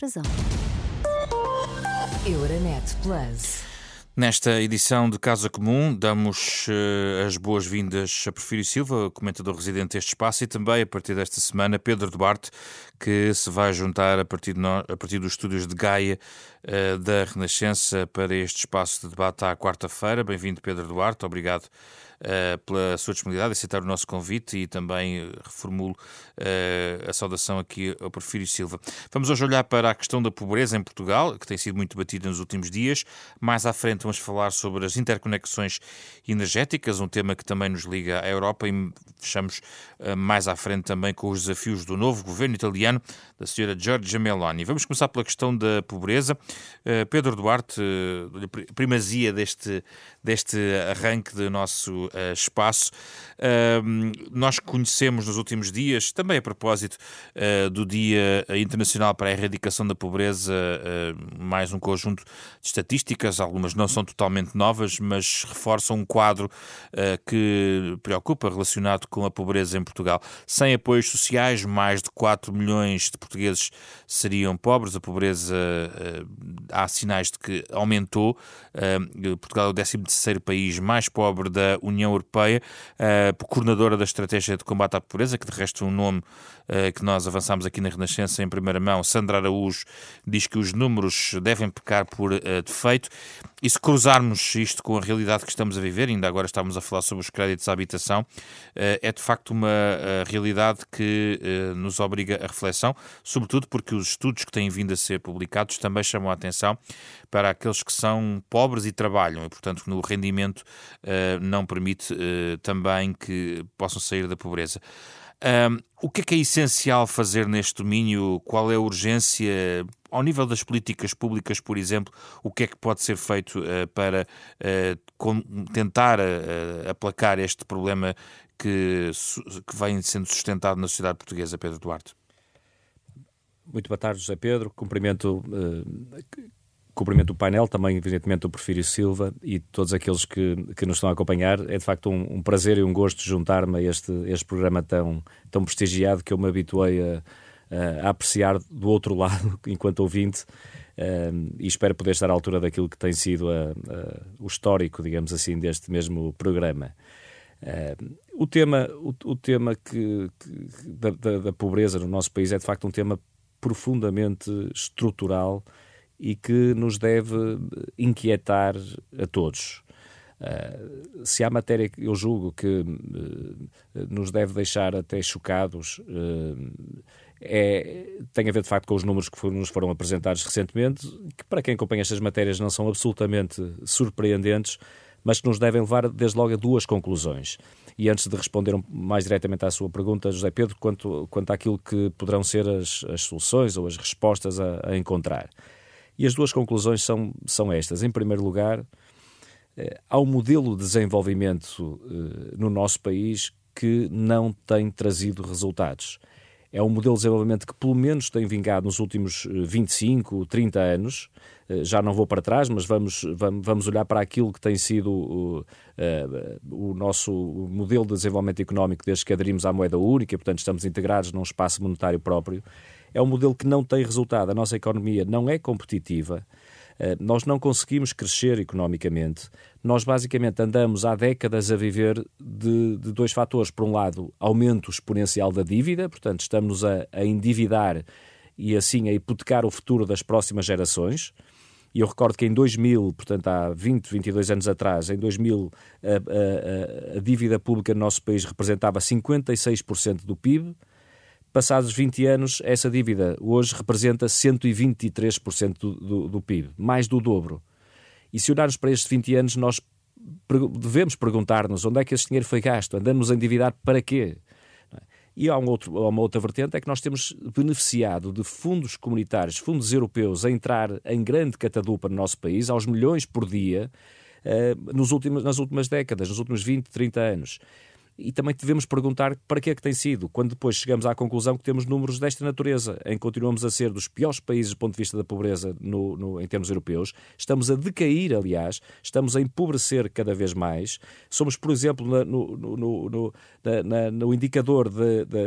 Frazão. Euronet Plus. Nesta edição de Casa Comum, damos uh, as boas-vindas a Porfírio Silva, comentador residente deste espaço, e também, a partir desta semana, Pedro Duarte, que se vai juntar a partir, de no, a partir dos estúdios de Gaia uh, da Renascença para este espaço de debate à quarta-feira. Bem-vindo, Pedro Duarte, obrigado pela sua disponibilidade, aceitar o nosso convite e também uh, reformulo uh, a saudação aqui ao Porfírio Silva. Vamos hoje olhar para a questão da pobreza em Portugal, que tem sido muito debatida nos últimos dias. Mais à frente vamos falar sobre as interconexões energéticas, um tema que também nos liga à Europa e fechamos mais à frente também com os desafios do novo governo italiano, da senhora Giorgia Meloni. Vamos começar pela questão da pobreza. Pedro Duarte, primazia deste, deste arranque do nosso uh, espaço. Uh, nós conhecemos nos últimos dias, também a propósito uh, do Dia Internacional para a Erradicação da Pobreza, mais um conjunto de estatísticas, algumas não são totalmente novas, mas reforçam um quadro que preocupa relacionado com a pobreza em Portugal. Sem apoios sociais, mais de 4 milhões de portugueses seriam pobres. A pobreza, há sinais de que aumentou. Portugal é o 13 país mais pobre da União Europeia, uh, coordenadora da Estratégia de Combate à Pobreza, que de resto é um nome que nós avançamos aqui na Renascença em primeira mão. Sandra Araújo diz que os números devem pecar por uh, defeito. E se cruzarmos isto com a realidade que estamos a viver, ainda agora estamos a falar sobre os créditos à habitação, é de facto uma realidade que nos obriga a reflexão, sobretudo porque os estudos que têm vindo a ser publicados também chamam a atenção para aqueles que são pobres e trabalham, e portanto no rendimento não permite também que possam sair da pobreza. Um, o que é que é essencial fazer neste domínio? Qual é a urgência? Ao nível das políticas públicas, por exemplo, o que é que pode ser feito uh, para uh, tentar aplacar este problema que, que vem sendo sustentado na sociedade portuguesa, Pedro Duarte? Muito boa tarde, José Pedro. Cumprimento cumprimento o painel, também, evidentemente, o Porfírio Silva e todos aqueles que, que nos estão a acompanhar. É de facto um, um prazer e um gosto juntar-me a este, este programa tão, tão prestigiado que eu me habituei a, a apreciar do outro lado, enquanto ouvinte. Um, e espero poder estar à altura daquilo que tem sido a, a, o histórico, digamos assim, deste mesmo programa. Um, o tema, o, o tema que, que da, da, pobreza no nosso país é de facto um tema profundamente estrutural e que nos deve inquietar a todos. Uh, se há matéria que eu julgo que uh, nos deve deixar até chocados, uh, é, tem a ver de facto com os números que nos foram apresentados recentemente, que para quem acompanha estas matérias não são absolutamente surpreendentes, mas que nos devem levar desde logo a duas conclusões. E antes de responder mais diretamente à sua pergunta, José Pedro, quanto, quanto àquilo que poderão ser as, as soluções ou as respostas a, a encontrar. E as duas conclusões são, são estas. Em primeiro lugar, eh, há um modelo de desenvolvimento eh, no nosso país que não tem trazido resultados. É um modelo de desenvolvimento que, pelo menos, tem vingado nos últimos 25, eh, 30 anos. Já não vou para trás, mas vamos, vamos olhar para aquilo que tem sido o, o nosso modelo de desenvolvimento económico desde que aderimos à moeda única, portanto, estamos integrados num espaço monetário próprio é um modelo que não tem resultado. A nossa economia não é competitiva, eh, nós não conseguimos crescer economicamente. Nós basicamente andamos há décadas a viver de, de dois fatores. Por um lado, aumento exponencial da dívida, portanto, estamos a, a endividar e assim a hipotecar o futuro das próximas gerações. E eu recordo que em 2000, portanto há 20, 22 anos atrás, em 2000 a, a, a dívida pública no nosso país representava 56% do PIB. Passados 20 anos, essa dívida hoje representa 123% do, do, do PIB, mais do dobro. E se olharmos para estes 20 anos, nós devemos perguntar-nos onde é que esse dinheiro foi gasto, andamos a endividar para quê? E há, um outro, uma outra vertente, é que nós temos beneficiado de fundos comunitários, fundos europeus, a entrar em grande catadupa no nosso país, aos milhões por dia, uh, nos últimos, nas últimas décadas, nos últimos 20, 30 anos e também devemos perguntar para que é que tem sido, quando depois chegamos à conclusão que temos números desta natureza, em que continuamos a ser dos piores países do ponto de vista da pobreza no, no, em termos europeus, estamos a decair, aliás, estamos a empobrecer cada vez mais. Somos, por exemplo, no, no, no, no indicador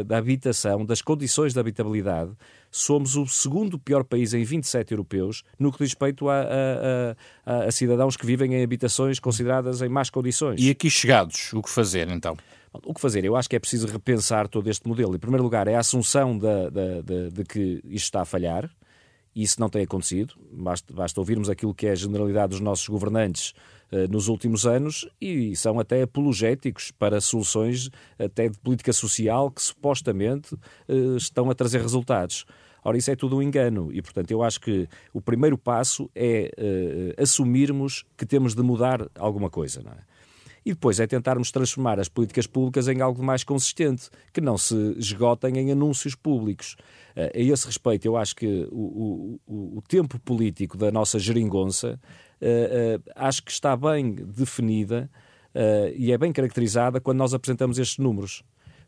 da habitação, das condições de habitabilidade, somos o segundo pior país em 27 europeus no que diz respeito a, a, a, a cidadãos que vivem em habitações consideradas em más condições. E aqui chegados, o que fazer então? O que fazer? Eu acho que é preciso repensar todo este modelo. Em primeiro lugar, é a assunção de, que isto está a falhar. Isso não tem acontecido. Basta, basta ouvirmos aquilo que é a generalidade dos nossos governantes uh, nos últimos anos e são até apologéticos para soluções até de política social que supostamente uh, estão a trazer resultados. Ora, isso é tudo um engano e, portanto, eu acho que o primeiro passo é uh, assumirmos que temos de mudar alguma coisa, não é? E depois é tentarmos transformar as políticas públicas em algo mais consistente, que não se esgotem em anúncios públicos. Uh, a esse respeito, eu acho que o, o, o tempo político da nossa geringonça uh, uh, acho que está bem definida e é bem caracterizada quando nós apresentamos estes números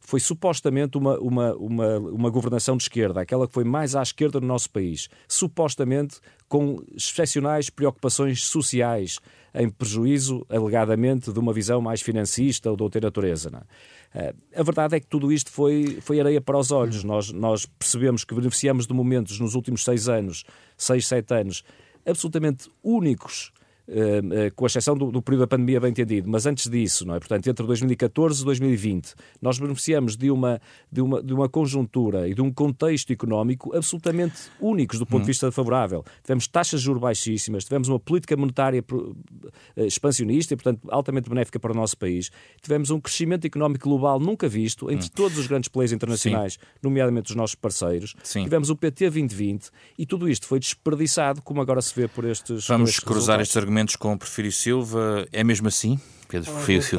foi supostamente uma, uma, uma, uma governação de esquerda, aquela que foi mais à esquerda do nosso país, supostamente com excepcionais preocupações sociais, em prejuízo, alegadamente, de uma visão mais financista ou de outra natureza. É? Eh, a verdade é que tudo isto foi, foi areia para os olhos. Nós, nós percebemos que beneficiamos de momentos nos últimos seis anos, seis, sete anos, absolutamente únicos com exceção do, do, período da pandemia, bem entendido, mas antes disso, não é? Portanto, entre 2014 e 2020, nós beneficiamos de uma, de, uma, de uma conjuntura e de um contexto económico absolutamente únicos do ponto de uhum. vista favorável. Tivemos taxas de juros baixíssimas, tivemos uma política monetária uh, expansionista e, portanto, altamente benéfica para o nosso país. Tivemos um crescimento económico global nunca visto entre uhum. todos os grandes players internacionais, Sim. nomeadamente os nossos parceiros. Sim. Tivemos o PT 2020 e tudo isto foi desperdiçado, como agora se vê por estes. Vamos estes cruzar estes argumentos argumentos com o Prefiro Silva. É mesmo assim?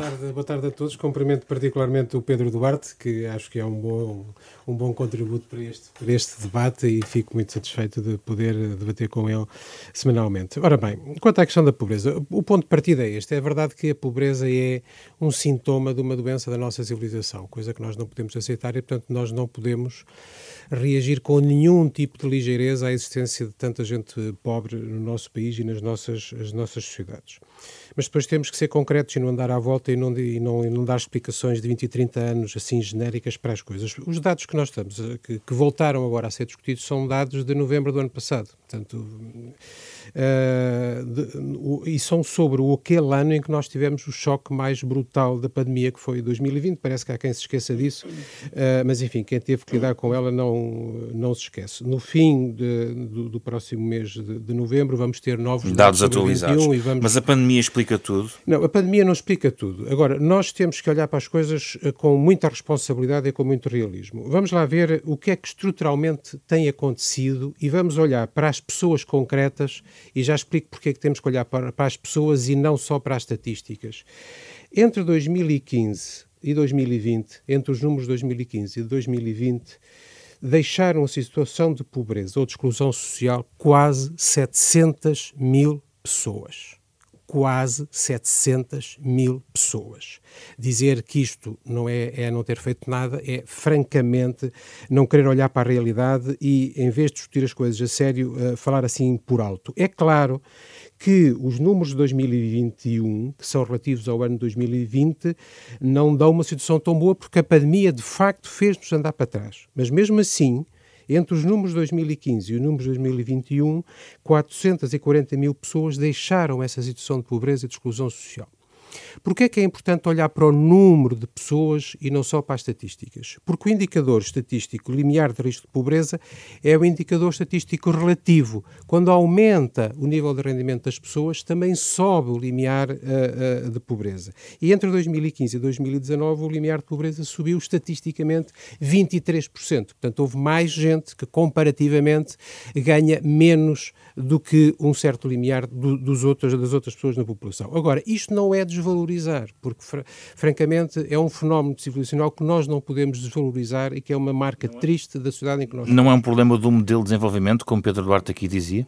Olá, boa, tarde, boa tarde a todos. Cumprimento particularmente o Pedro Duarte, que acho que é um bom, um bom contributo para este, para este debate e fico muito satisfeito de poder debater com ele semanalmente. Ora bem, quanto à questão da pobreza, o ponto de partida é este. É verdade que a pobreza é um sintoma de uma doença da nossa civilização, coisa que nós não podemos aceitar e, portanto, nós não podemos reagir com nenhum tipo de ligeireza à existência de tanta gente pobre no nosso país e nas nossas, as nossas sociedades. Mas depois temos que ser concretos e não andar à volta e não, e não, e não dar explicações de 20 e 30 anos assim genéricas para as coisas. Os dados que nós estamos, que, que voltaram agora a ser discutidos, são dados de novembro do ano passado. Portanto, uh, de, e são sobre o aquele ano em que nós tivemos o choque mais brutal da pandemia, que foi 2020. Parece que há quem se esqueça disso, uh, mas enfim, quem teve que lidar com ela não, não se esquece. No fim de, do, do, próximo mês de, de, novembro, vamos ter novos dados, dados atualizados. Vamos... Mas a pandemia explica tudo? Não, a pandemia não explica tudo. Agora, nós temos que olhar para as coisas eh, com muita responsabilidade e com muito realismo. Vamos lá ver o que é que estruturalmente tem acontecido e vamos olhar para as pessoas concretas e já explico porque é que temos que olhar para, para as pessoas e não só para as estatísticas. Entre 2015 e 2020, entre os números de 2015 e 2020, deixaram a situação de pobreza ou de exclusão social quase 700 mil pessoas quase 700 mil pessoas. Dizer que isto não é, é não ter feito nada é, francamente, não querer olhar para a realidade e, em vez de discutir as coisas a sério, uh, falar assim por alto. É claro que os números de 2021, que são relativos ao ano 2020, não dão uma situação tão boa porque a pandemia de facto fez-nos andar para trás. Mas mesmo assim, entre os números de 2015 e os números de 2021, 440 mil pessoas deixaram essa situação de pobreza e de exclusão social. Porquê é que é importante olhar para o número de pessoas e não só para as estatísticas? Porque o indicador estatístico limiar de risco de pobreza é o indicador estatístico relativo. Quando aumenta o nível de rendimento das pessoas, também sobe o limiar uh, uh, de pobreza. E entre 2015 e 2019, o limiar de pobreza subiu estatisticamente 23%. Portanto, houve mais gente que, comparativamente, ganha menos do que um certo limiar do, dos outros, das outras pessoas na população. Agora, isto não é desvalorizar, porque, fr francamente, é um fenómeno civilizacional que nós não podemos desvalorizar e que é uma marca triste da sociedade em que nós Não é um problema do modelo de desenvolvimento, como Pedro Duarte aqui dizia?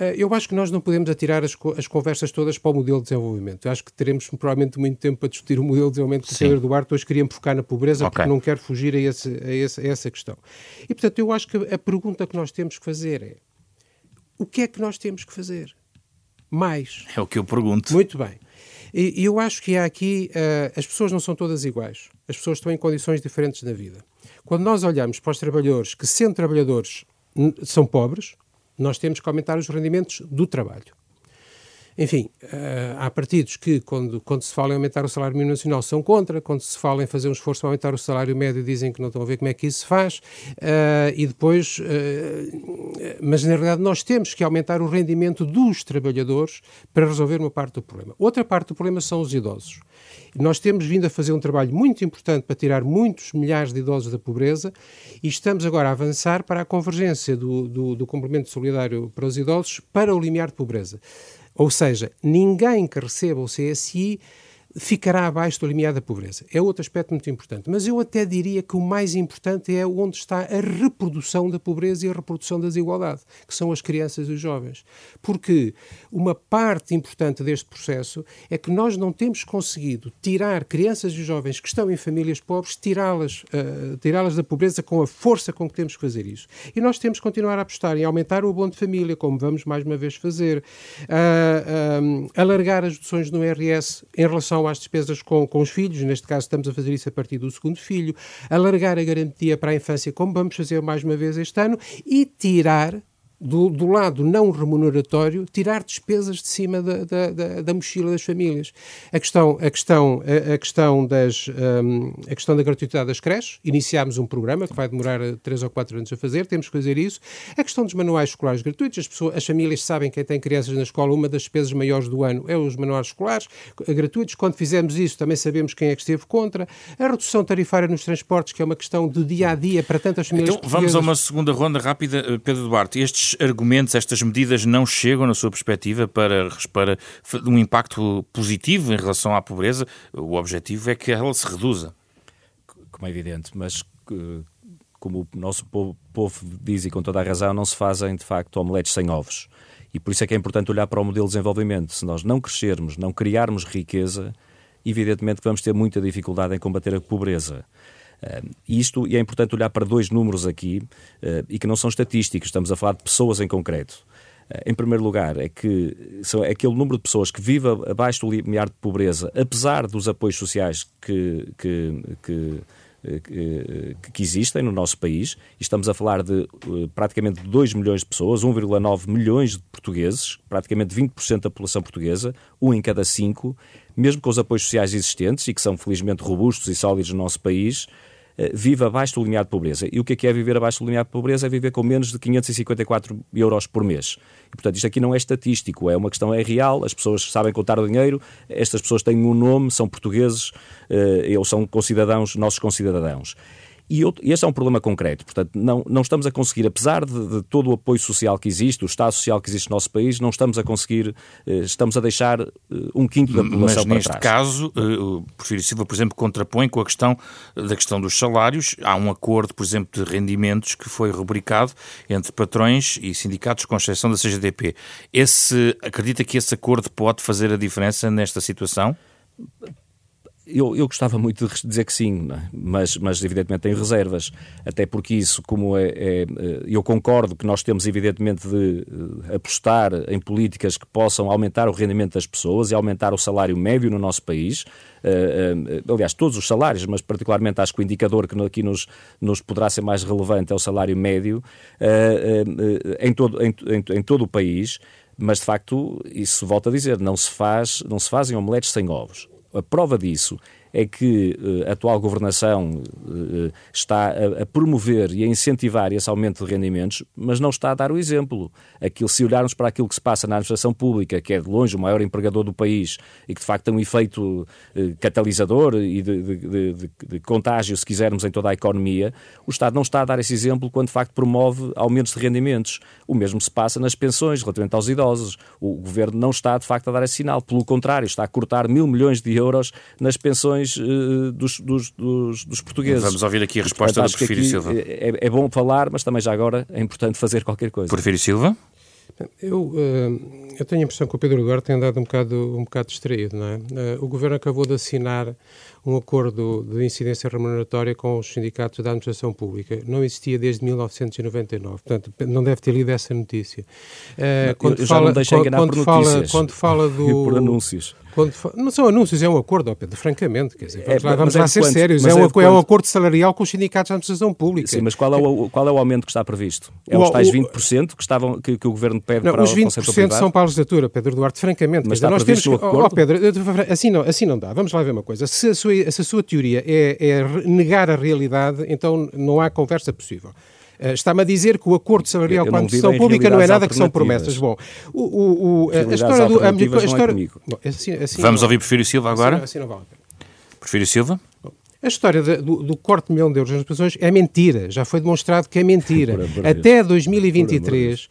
Eh, eu acho que nós não podemos atirar as, as, conversas todas para o modelo de desenvolvimento. Eu acho que teremos provavelmente muito tempo para discutir o modelo de desenvolvimento que o Pedro Duarte hoje queria focar na pobreza, okay. porque não quero fugir a, esse, a, esse, a, essa questão. E, portanto, eu acho que a pergunta que nós temos que fazer é o que é que nós temos que fazer? Mais. É o que eu pergunto. Muito bem. E eu acho que há aqui. Uh, as pessoas não são todas iguais. As pessoas estão em condições diferentes na vida. Quando nós olhamos para os trabalhadores que, sendo trabalhadores, são pobres, nós temos que aumentar os rendimentos do trabalho. Enfim, uh, há partidos que, quando, quando se fala em aumentar o salário mínimo nacional, são contra, quando se fala em fazer um esforço para aumentar o salário médio, dizem que não estão a ver como é que isso se faz, uh, e depois, uh, mas na realidade nós temos que aumentar o rendimento dos trabalhadores para resolver uma parte do problema. Outra parte do problema são os idosos. Nós temos vindo a fazer um trabalho muito importante para tirar muitos milhares de idosos da pobreza e estamos agora a avançar para a convergência do, do, do complemento solidário para os idosos para o limiar de pobreza. Ou seja, ninguém que receba o CSI ficará abaixo do limiar da pobreza. É outro aspecto muito importante. Mas eu até diria que o mais importante é onde está a reprodução da pobreza e a reprodução da desigualdade, que são as crianças e os jovens. Porque uma parte importante deste processo é que nós não temos conseguido tirar crianças e jovens que estão em famílias pobres, tirá-las uh, tirá da pobreza com a força com que temos que fazer isso. E nós temos que continuar a apostar em aumentar o abono de família, como vamos mais uma vez fazer, uh, alargar as deduções no IRS em relação às despesas com, com os filhos, neste caso estamos a fazer isso a partir do segundo filho, alargar a garantia para a infância, como vamos fazer mais uma vez este ano, e tirar do, do, lado não remuneratório, tirar despesas de cima da, da, da, da mochila das famílias. A questão, a questão, a, a questão, das, um, a questão da gratuidade das creches, iniciámos um programa que vai demorar 3 ou 4 anos a fazer, temos que fazer isso. A questão dos manuais escolares gratuitos, as, pessoas, as famílias sabem que tem crianças na escola, uma das despesas maiores do ano é os manuais escolares gratuitos. Quando fizemos isso, também sabemos quem é que esteve contra. A redução tarifária nos transportes, que é uma questão do dia a dia para tantas famílias. Então, vamos a uma segunda ronda rápida, eh, Pedro Duarte. Estes estes argumentos, estas medidas não chegam, na sua perspectiva, para, para um impacto positivo em relação à pobreza? O objetivo é que ela se reduza. Como é evidente, mas como o nosso povo, povo diz e com toda a razão, não se fazem de facto omeletes sem ovos. E por isso é que é importante olhar para o modelo de desenvolvimento. Se nós não crescermos, não criarmos riqueza, evidentemente vamos ter muita dificuldade em combater a pobreza. Uh, isto, e é importante olhar para dois números aqui, uh, e que não são estatísticos, estamos a falar de pessoas em concreto. Uh, em primeiro lugar, é que é aquele número de pessoas que vive abaixo do limiar de pobreza, apesar dos apoios sociais que, que, que que, que, existem no nosso país, e estamos a falar de praticamente 2 milhões de pessoas, 1,9 milhões de portugueses, praticamente 20% da população portuguesa, um em cada cinco, mesmo com os apoios sociais existentes e que são felizmente robustos e sólidos no nosso país, eh, vive abaixo do limiar de pobreza. E o que é, que é viver abaixo do limiar de pobreza? É viver com menos de 554 euros por mês. E, portanto, isto aqui não é estatístico, é uma questão é real, as pessoas sabem contar o dinheiro, estas pessoas têm um nome, são portugueses, ou são concidadãos, nossos concidadãos. E este é um problema concreto. Portanto, não, não estamos a conseguir, apesar de, de, todo o apoio social que existe, o Estado social que existe no nosso país, não estamos a conseguir, eh, estamos a deixar eh, um quinto da população Mas neste trás. caso, eh, o Porfírio Silva, por exemplo, contrapõe com a questão da questão dos salários. Há um acordo, por exemplo, de rendimentos que foi rubricado entre patrões e sindicatos, com exceção da CGDP. Esse, acredita que esse acordo pode fazer a diferença nesta situação? Eu, eu gostava muito de dizer que sim, é? mas, mas evidentemente tenho reservas, até porque isso, como é, é, é, eu concordo que nós temos evidentemente de eh, apostar em políticas que possam aumentar o rendimento das pessoas e aumentar o salário médio no nosso país, uh, aliás, todos os salários, mas particularmente acho que o indicador que aqui nos, nos poderá ser mais relevante é o salário médio em, todo, em, em, em todo o país, mas de facto, isso volto a dizer, não se, faz, não se fazem omeletes sem ovos. A prova disso é que uh, a atual governação uh, está a, promover e a incentivar esse aumento de rendimentos, mas não está a dar o exemplo. Aquilo, se olharmos para aquilo que se passa na administração pública, que é de longe o maior empregador do país e que de facto tem um efeito catalisador e de, de, de, de, contágio, se quisermos, em toda a economia, o Estado não está a dar esse exemplo quando de facto promove aumentos de rendimentos. O mesmo se passa nas pensões relativamente aos idosos. O governo não está de facto a dar esse sinal. Pelo contrário, está a cortar mil milhões de euros nas pensões uh, dos, dos, dos, dos, portugueses. Vamos ouvir aqui a resposta Portanto, do Porfírio Silva. É, é, bom falar, mas também já agora é importante fazer qualquer coisa. Porfírio Silva? Eu, uh, eu tenho a impressão que o Pedro Duarte tem andado um bocado, um bocado distraído, não é? Uh, o Governo acabou de assinar um acordo de incidência remuneratória com os sindicatos da administração pública. Não existia desde 1999, portanto, não deve ter lido essa notícia. Uh, quando eu, fala, já não enganar quando por fala, quando fala do, por anúncios Quando, não são anúncios, é um acordo, oh Pedro, francamente. Quer dizer, vamos é, lá, vamos lá é ser quanto, sérios. É um, é, é um acordo salarial com os sindicatos da administração pública. Sim, mas qual é o, qual é o aumento que está previsto? É o, os tais 20% que, estavam, que, que o Governo pede não, para os 20% são para a legislatura, Pedro Duarte, francamente. Mas está nós temos no acordo? Oh, Pedro, assim não, assim não dá. Vamos lá ver uma coisa. Se a sua, se a sua teoria é, é negar a realidade, então não há conversa possível. Uh, Está-me a dizer que o acordo salarial com a administração pública não é nada que são promessas. Bom, o, o, o a história do. A, a história, bom, assim, assim Vamos não, ouvir Prefiro Silva agora? Assim, assim não vale a pena. Prefiro Silva? A história de, do, do, corte de milhão de euros nas pensões é mentira. Já foi demonstrado que é mentira. Até 2023,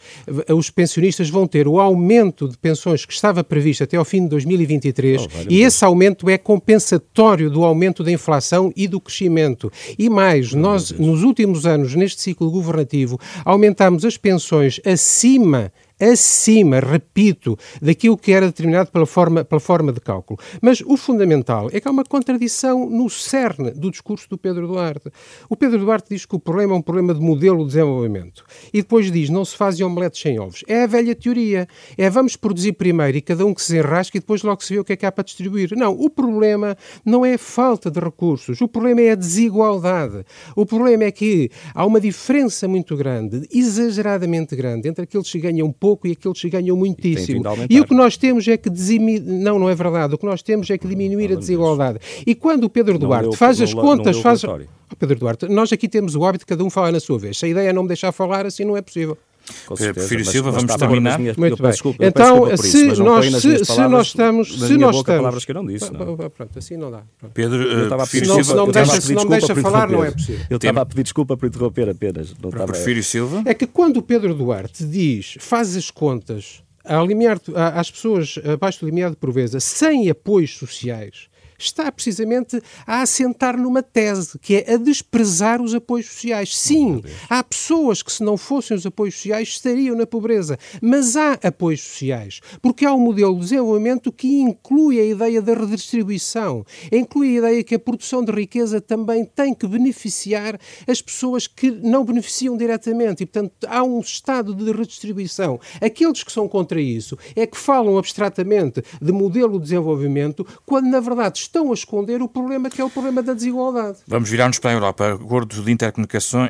os pensionistas vão ter o aumento de pensões que estava previsto até ao fim de 2023 oh, e esse aumento é compensatório do aumento da inflação e do crescimento. E mais, nós, nos últimos anos, neste ciclo governativo, aumentámos as pensões acima acima, repito, daquilo que era determinado pela forma, pela forma de cálculo. Mas o fundamental é que há uma contradição no cerne do discurso do Pedro Duarte. O Pedro Duarte diz que o problema é um problema de modelo de desenvolvimento. E depois diz, não se fazem omeletes sem ovos. É a velha teoria. É vamos produzir primeiro e cada um que se enrasque e depois logo se vê o que é que há para distribuir. Não, o problema não é falta de recursos. O problema é a desigualdade. O problema é que há uma diferença muito grande, exageradamente grande, entre aqueles que ganham pouco pouco e aqueles que ganham muitíssimo. E, e o que nós temos é que diminuir, não, não é verdade, o que nós temos é que diminuir a desigualdade. E quando o Pedro Duarte leu, faz as contas, faz... Oh, Pedro Duarte, nós aqui temos o hábito de cada um falar na sua vez. Se a ideia é não me deixar falar, assim não é possível. Com Prefiro Silva, vamos terminar. Minhas, Muito bem. Desculpa, então, se, isso, nós, se, se nós estamos... Se nós estamos... palavras que eu não disse. Não. Pronto, assim não dá. Pronto. Pedro, uh, se não, se não me deixa, se não me deixa falar, não é possível. Eu estava a pedir desculpa por interromper apenas. Não Prefiro Silva. É que quando o Pedro Duarte diz, faz as contas a limiar, às pessoas abaixo do limiar de pobreza sem apoios sociais está precisamente a assentar numa tese, que é a desprezar os apoios sociais. Sim, há pessoas que, se não fossem os apoios sociais, estariam na pobreza. Mas há apoios sociais, porque há um modelo de desenvolvimento que inclui a ideia da redistribuição, inclui a ideia que a produção de riqueza também tem que beneficiar as pessoas que não beneficiam diretamente. E, portanto, há um estado de redistribuição. Aqueles que são contra isso é que falam abstratamente de modelo de desenvolvimento, quando, na verdade, estão a esconder o problema que é o problema da desigualdade. Vamos virar-nos para a Europa. Acordo de interconexões,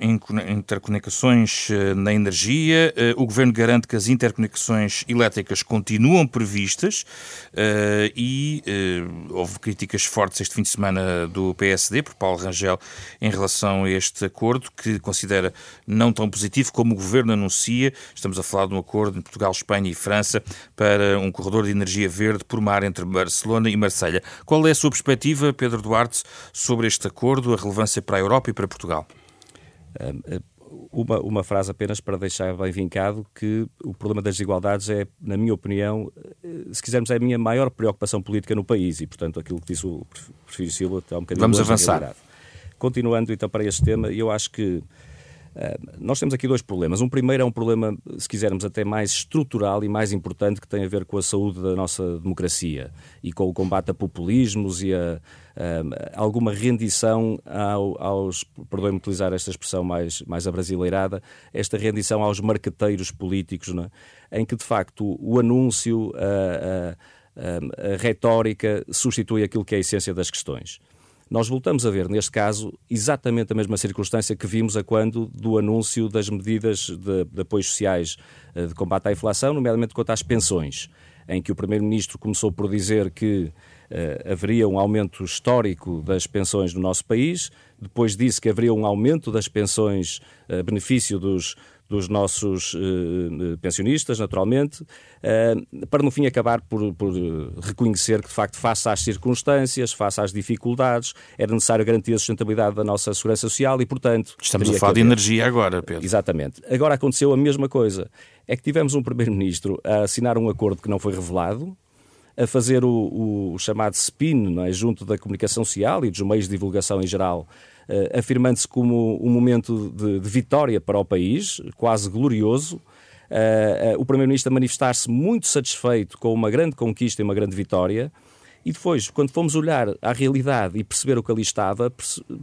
interconexões eh, na energia. Eh, o Governo garante que as interconexões elétricas continuam previstas eh, e houve críticas fortes este fim de semana do PSD, por Paulo Rangel, em relação a este acordo, que considera não tão positivo como o Governo anuncia. Estamos a falar de um acordo em Portugal, Espanha e França para um corredor de energia verde por mar entre Barcelona e Marselha. Qual é a sua perspectiva, Pedro Duarte, sobre este acordo, a relevância para a Europa e para Portugal? Uma, uma frase apenas para deixar bem vincado que o problema das desigualdades é, na minha opinião, eh, se quisermos, é a minha maior preocupação política no país e, portanto, aquilo que disse o Prefiro Silva está um bocadinho Vamos avançar. Continuando então para este tema, eu acho que nós temos aqui dois problemas. Um primeiro é um problema, se quisermos, até mais estrutural e mais importante, que tem a ver com a saúde da nossa democracia e com o combate a populismos e a, a alguma rendição ao, aos, perdoem-me utilizar esta expressão mais, mais abrasileirada, esta rendição aos marqueteiros políticos, é? em que de facto o anúncio, a, a, a retórica substitui aquilo que é a essência das questões. Nós voltamos a ver, neste caso, exatamente a mesma circunstância que vimos a quando do anúncio das medidas de, de apoios sociais eh, de combate à inflação, nomeadamente quanto às pensões, em que o Primeiro-Ministro começou por dizer que uh, haveria um aumento histórico das pensões no nosso país, depois disse que haveria um aumento das pensões a uh, benefício dos, dos nossos uh, pensionistas, naturalmente, uh, para no fim acabar por, por, reconhecer que, de facto, face às circunstâncias, face às dificuldades, era necessário garantir a sustentabilidade da nossa segurança social e, portanto. Estamos a falar de energia agora, Pedro. Exatamente. Agora aconteceu a mesma coisa. É que tivemos um Primeiro-Ministro a assinar um acordo que não foi revelado, a fazer o, o chamado spin é? junto da comunicação social e dos meios de divulgação em geral afirmando-se como um momento de, de, vitória para o país, quase glorioso. Uh, uh, o Primeiro-Ministro a manifestar-se muito satisfeito com uma grande conquista e uma grande vitória. E depois, quando fomos olhar à realidade e perceber o que ali estava,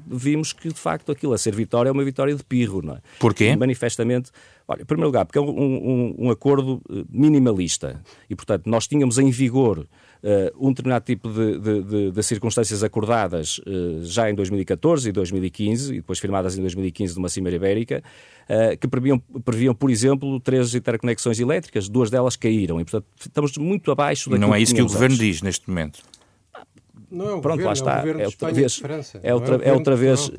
vimos que, de facto, aquilo a ser vitória é uma vitória de pirro, não é? Porquê? Manifestamente, Olha, em primeiro lugar, porque é um, um, um acordo eh, minimalista e, portanto, nós tínhamos em vigor Uh, um determinado tipo de, de, de, de circunstâncias acordadas uh, já em 2014 e 2015, e depois firmadas em 2015 numa Cimeira Ibérica, uh, que previam, previam, por exemplo, três interconexões elétricas, duas delas caíram, e portanto estamos muito abaixo daquilo Não é isso que, que o Governo diz neste momento. Não é o Pronto, governo, lá está. É, o é outra vez. É outra, é outra vez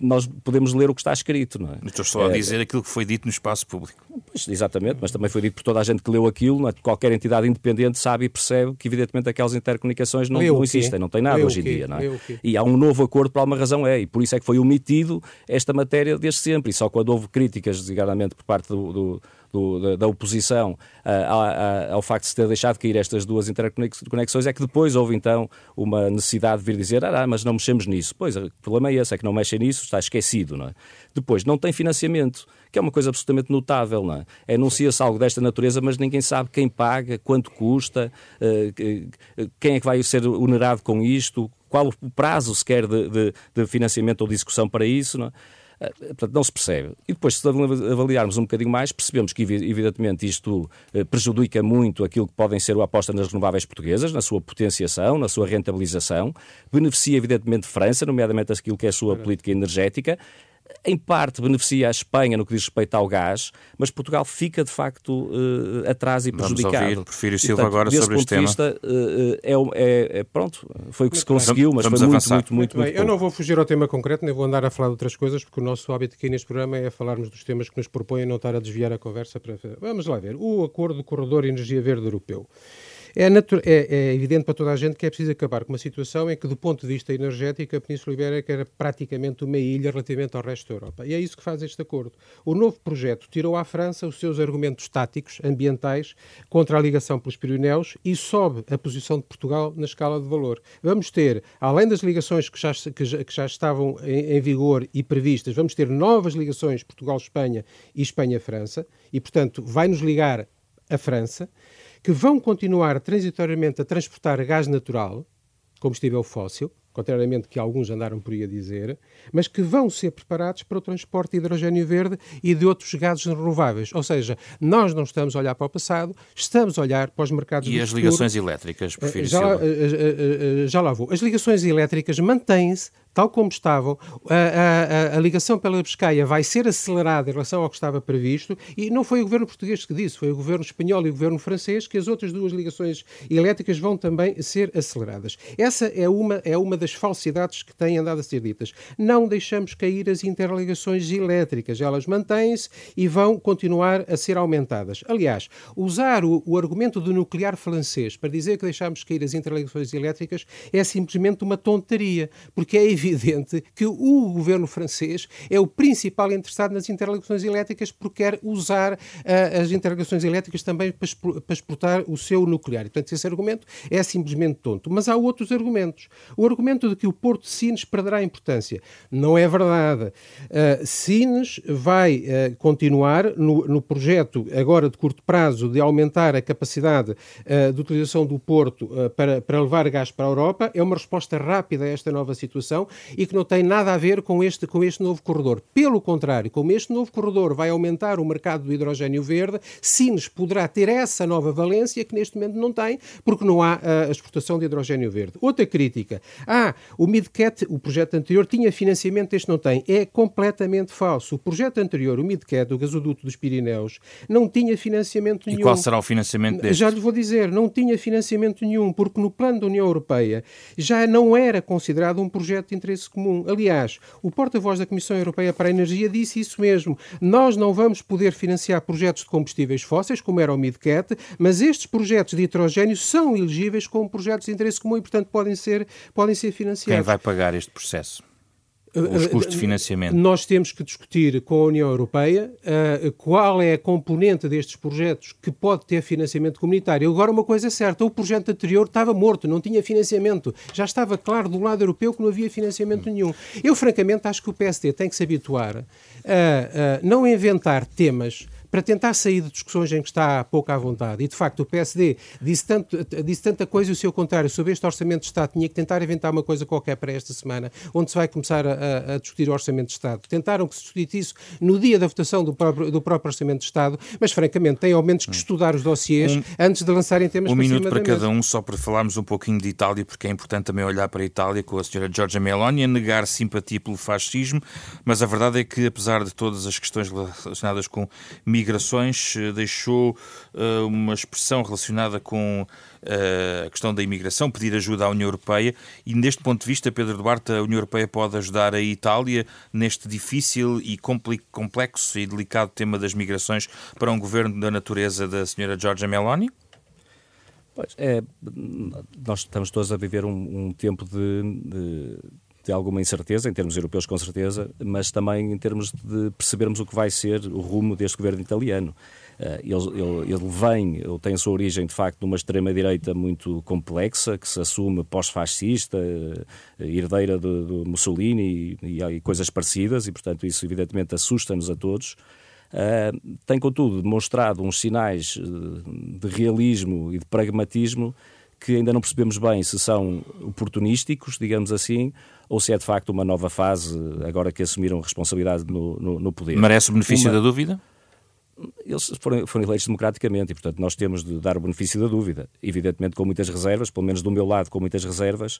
nós podemos ler o que está escrito, não é? Estou só a é, dizer aquilo que foi dito no espaço público. Pois, exatamente, mas também foi dito por toda a gente que leu aquilo, não é? qualquer entidade independente sabe e percebe que evidentemente aquelas intercomunicações não, não existem, não tem nada hoje em dia, não é? E há um novo acordo por alguma razão é, e por isso é que foi omitido esta matéria desde sempre, e só quando houve críticas, desigualmente, por parte do, do do, da, da, oposição uh, ao facto de se ter deixado cair estas duas interconexões, é que depois houve então uma necessidade de vir dizer, ah, mas não mexemos nisso. Pois, o problema é esse, é que não mexem nisso, está esquecido, não é? Depois, não tem financiamento, que é uma coisa absolutamente notável, não é? Anuncia-se algo desta natureza, mas ninguém sabe quem paga, quanto custa, uh, quem é que vai ser onerado com isto, qual o prazo sequer de, de, de financiamento ou de execução para isso, não é? Eh, portanto, não se percebe. E depois, se avaliarmos um bocadinho mais, percebemos que, evidentemente, isto eh, prejudica muito aquilo que podem ser a aposta nas renováveis portuguesas, na sua potenciação, na sua rentabilização, beneficia, evidentemente, França, nomeadamente aquilo que é a sua política energética, em parte beneficia a Espanha no que diz respeito ao gás, mas Portugal fica de facto uh, atrás e prejudicado. Vamos ouvir Prefiro Silva e, portanto, agora sobre este tema. Vista, uh, é, é, é, pronto, foi o que muito se conseguiu, bem. mas Vamos foi muito, muito, muito, muito, muito Eu não vou fugir ao tema concreto, nem vou andar a falar de outras coisas, porque o nosso hábito aqui neste programa é falarmos dos temas que nos propõem e não estar a desviar a conversa para... Vamos lá ver. O Acordo do Corredor Energia Verde Europeu. É, é, é, evidente para toda a gente que é preciso acabar com uma situação em que, do ponto de vista energético, a Península Ibérica era praticamente uma ilha relativamente ao resto da Europa. E é isso que faz este acordo. O novo projeto tirou à França os seus argumentos táticos, ambientais, contra a ligação pelos Pirineus e sobe a posição de Portugal na escala de valor. Vamos ter, além das ligações que já, que já, que já estavam em, em vigor e previstas, vamos ter novas ligações Portugal-Espanha e Espanha-França, e, portanto, vai nos ligar a França que vão continuar transitoriamente a transportar gás natural, combustível fóssil, contrariamente que alguns andaram por aí a dizer, mas que vão ser preparados para o transporte de hidrogênio verde e de outros gases renováveis. Ou seja, nós não estamos a olhar para o passado, estamos a olhar para os mercados E as futuro. ligações elétricas, prefiro já, lá, já lá vou. As ligações elétricas mantêm-se tal como estavam, a, a, a, ligação pela Biscaia vai ser acelerada em relação ao que estava previsto e não foi o governo português que disse, foi o governo espanhol e o governo francês que as outras duas ligações elétricas vão também ser aceleradas. Essa é uma, é uma das falsidades que têm andado a ser ditas. Não deixamos cair as interligações elétricas, elas mantêm-se e vão continuar a ser aumentadas. Aliás, usar o, o argumento do nuclear francês para dizer que deixamos cair as interligações elétricas é simplesmente uma tonteria, porque é evidente evidente que o governo francês é o principal interessado nas interligações elétricas porque quer usar uh, as interligações elétricas também para, para exportar o seu nuclear. Portanto, esse argumento é simplesmente tonto. Mas há outros argumentos. O argumento de que o Porto de Sines perderá importância. Não é verdade. Uh, Sines vai uh, continuar no, no, projeto, agora de curto prazo, de aumentar a capacidade de utilização do Porto para, para levar gás para a Europa. É uma resposta rápida a esta nova situação e que não tem nada a ver com este, com este novo corredor. Pelo contrário, como este novo corredor vai aumentar o mercado do hidrogênio verde, Sines poderá ter essa nova valência que neste momento não tem, porque não há a exportação de hidrogênio verde. Outra crítica. Ah, o MidCat, o projeto anterior, tinha financiamento, este não tem. É completamente falso. O projeto anterior, o MidCat, o gasoduto dos Pirineus, não tinha financiamento nenhum. E qual será o financiamento deste? Já lhe vou dizer, não tinha financiamento nenhum, porque no plano da União Europeia já não era considerado um projeto de interesse comum. Aliás, o porta-voz da Comissão Europeia para a Energia disse isso mesmo. Nós não vamos poder financiar projetos de combustíveis fósseis, como era o MidCat, mas estes projetos de hidrogênio são elegíveis como projetos de interesse comum e, portanto, podem ser, podem ser financiados. Quem vai pagar este processo? Os custos de financiamento? Nós temos que discutir com a União Europeia uh, qual é a componente destes projetos que pode ter financiamento comunitário. Agora, uma coisa é certa: o projeto anterior estava morto, não tinha financiamento. Já estava claro do lado europeu que não havia financiamento nenhum. Eu, francamente, acho que o PSD tem que se habituar a, a não inventar temas para tentar sair de discussões em que está pouco à vontade. E, de facto, o PSD disse, tanto, disse tanta coisa e o seu contrário sobre este Orçamento de Estado. Tinha que tentar inventar uma coisa qualquer para esta semana, onde se vai começar a, a discutir o Orçamento de Estado. Tentaram que se discutisse isso no dia da votação do próprio, do próprio Orçamento de Estado, mas, francamente, têm ao menos que estudar os dossiês um, antes de lançarem temas um para minuto para cada um, só para falarmos um pouquinho de Itália, porque é importante também olhar para a Itália com a senhora Giorgia Meloni a negar simpatia pelo fascismo, mas a verdade é que, apesar de todas as questões relacionadas com migrações, eh, deixou uh, uma expressão relacionada com uh, a questão da imigração, pedir ajuda à União Europeia, e neste ponto de vista, Pedro Duarte, a União Europeia pode ajudar a Itália neste difícil e complexo e delicado tema das migrações para um governo da natureza da senhora Giorgia Meloni? Pois, é, nós estamos todos a viver um, um tempo de, de, de, alguma incerteza, em termos europeus, com certeza, mas também em termos de percebermos o que vai ser o rumo deste governo italiano. Uh, ele, ele, ele, vem, ele tem a sua origem, de facto, numa extrema-direita muito complexa, que se assume pós-fascista, uh, herdeira do, Mussolini e, e, coisas parecidas, e, portanto, isso, evidentemente, assusta-nos a todos. Uh, tem, contudo, demonstrado uns sinais de realismo e de pragmatismo que ainda não percebemos bem se são oportunísticos, digamos assim, ou se é de facto uma nova fase, agora que assumiram responsabilidade no, no, no poder. Merece o benefício uma... da dúvida? Eles foram, foram eleitos democraticamente e, portanto, nós temos de dar o benefício da dúvida. Evidentemente, com muitas reservas, pelo menos do meu lado, com muitas reservas,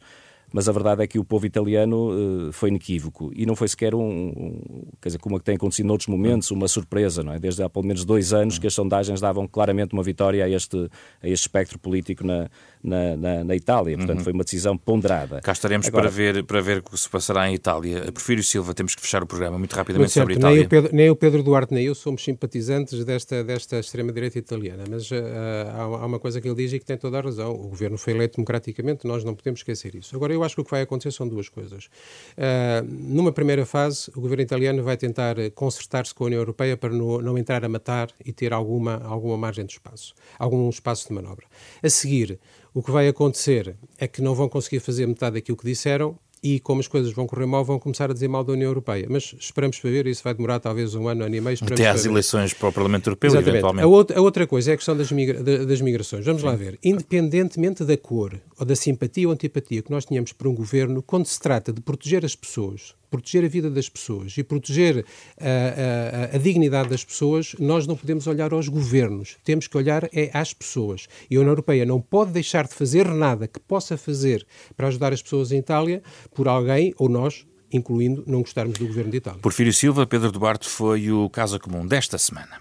mas a verdade é que o povo italiano uh, foi inequívoco e não foi sequer um, um, quer dizer, como é tem acontecido noutros momentos, uma surpresa, não é? Desde há pelo menos dois anos que as sondagens davam claramente uma vitória a este, a este espectro político na, na, na, na Itália. Portanto, uhum. foi uma decisão ponderada. Cá estaremos Agora, para, ver, para ver o que se passará em Itália. Porfírio Silva, temos que fechar o programa muito rapidamente muito sobre a Itália. Nem o, Pedro, nem o Pedro Duarte nem eu somos simpatizantes desta, desta extrema-direita italiana, mas uh, há, uma coisa que ele diz e que tem toda a razão. O governo foi eleito democraticamente, nós não podemos esquecer isso. Agora, eu acho que o que vai acontecer são duas coisas. Uh, numa primeira fase, o governo italiano vai tentar consertar-se com a União Europeia para no, não entrar a matar e ter alguma, alguma margem de espaço, algum espaço de manobra. A seguir, o que vai acontecer é que não vão conseguir fazer metade daquilo que disseram e como as coisas vão correr mal, vão começar a dizer mal da União Europeia. Mas esperamos para ver, isso vai demorar talvez um ano, ano e meio. Até às eleições para o Parlamento Europeu, Exatamente. eventualmente. A outra, a outra coisa é a questão das, migra das migrações. Vamos Sim. lá ver. Independentemente da cor ou da simpatia ou antipatia que nós tínhamos por um governo, quando se trata de proteger as pessoas, proteger a vida das pessoas e proteger a, a, a, dignidade das pessoas, nós não podemos olhar aos governos. Temos que olhar é às pessoas. E a União Europeia não pode deixar de fazer nada que possa fazer para ajudar as pessoas em Itália por alguém ou nós incluindo não gostarmos do governo de Itália. Porfírio Silva, Pedro Duarte foi o caso comum desta semana.